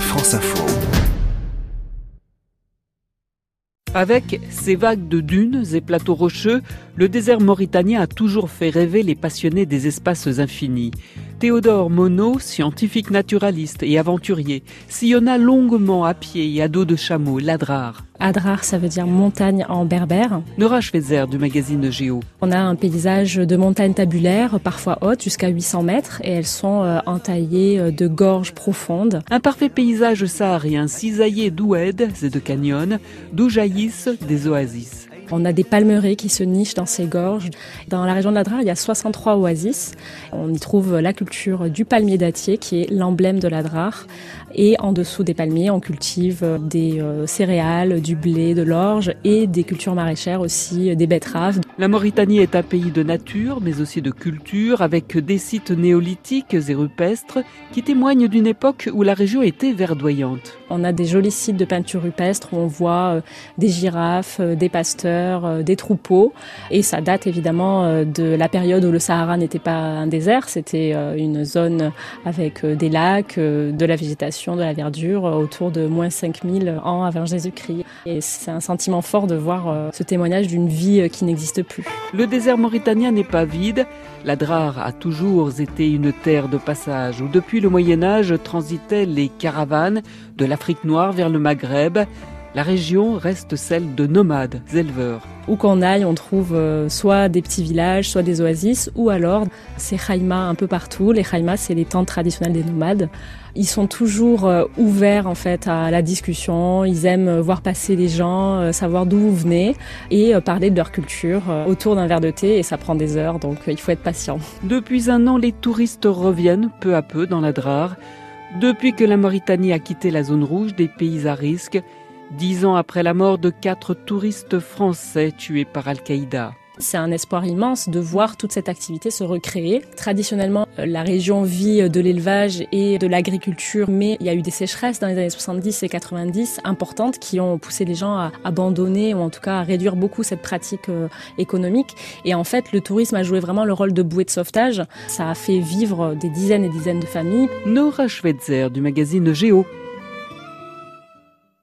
France Info. Avec ses vagues de dunes et plateaux rocheux, le désert mauritanien a toujours fait rêver les passionnés des espaces infinis. Théodore Monod, scientifique naturaliste et aventurier, sillonna longuement à pied et à dos de chameau l'Adrar. Adrar, ça veut dire montagne en berbère. Nora Schweitzer du magazine Géo. On a un paysage de montagnes tabulaires, parfois hautes, jusqu'à 800 mètres, et elles sont euh, entaillées euh, de gorges profondes. Un parfait paysage saharien cisaillé d'oueds et de canyons, d'où jaillissent des oasis. On a des palmeraies qui se nichent dans ces gorges. Dans la région de l'Adrar, il y a 63 oasis. On y trouve la culture du palmier dattier qui est l'emblème de l'Adrar. Et en dessous des palmiers, on cultive des euh, céréales, du blé, de l'orge et des cultures maraîchères aussi, des betteraves. La Mauritanie est un pays de nature, mais aussi de culture, avec des sites néolithiques et rupestres qui témoignent d'une époque où la région était verdoyante. On a des jolis sites de peinture rupestre où on voit euh, des girafes, euh, des pasteurs, des troupeaux. Et ça date évidemment de la période où le Sahara n'était pas un désert, c'était une zone avec des lacs, de la végétation de la verdure autour de moins 5000 ans avant Jésus-Christ. Et c'est un sentiment fort de voir euh, ce témoignage d'une vie euh, qui n'existe plus. Le désert mauritanien n'est pas vide. La Drare a toujours été une terre de passage où depuis le Moyen Âge transitaient les caravanes de l'Afrique noire vers le Maghreb. La région reste celle de nomades éleveurs. Où qu'on aille, on trouve euh, soit des petits villages, soit des oasis, ou alors ces khaïmas un peu partout. Les khaïmas, c'est les tentes traditionnelles des nomades. Ils sont toujours euh, ouverts en fait à la discussion. Ils aiment voir passer les gens, euh, savoir d'où vous venez et parler de leur culture autour d'un verre de thé. Et ça prend des heures, donc il faut être patient. Depuis un an, les touristes reviennent peu à peu dans la Drare. Depuis que la Mauritanie a quitté la zone rouge des pays à risque, dix ans après la mort de quatre touristes français tués par Al-Qaïda. C'est un espoir immense de voir toute cette activité se recréer. Traditionnellement, euh, la région vit de l'élevage et de l'agriculture, mais il y a eu des sécheresses dans les années 70 et 90 importantes qui ont poussé les gens à abandonner ou en tout cas à réduire beaucoup cette pratique euh, économique. Et en fait, le tourisme a joué vraiment le rôle de bouée de sauvetage. Ça a fait vivre des dizaines et dizaines de familles. Nora Schweitzer du magazine Géo.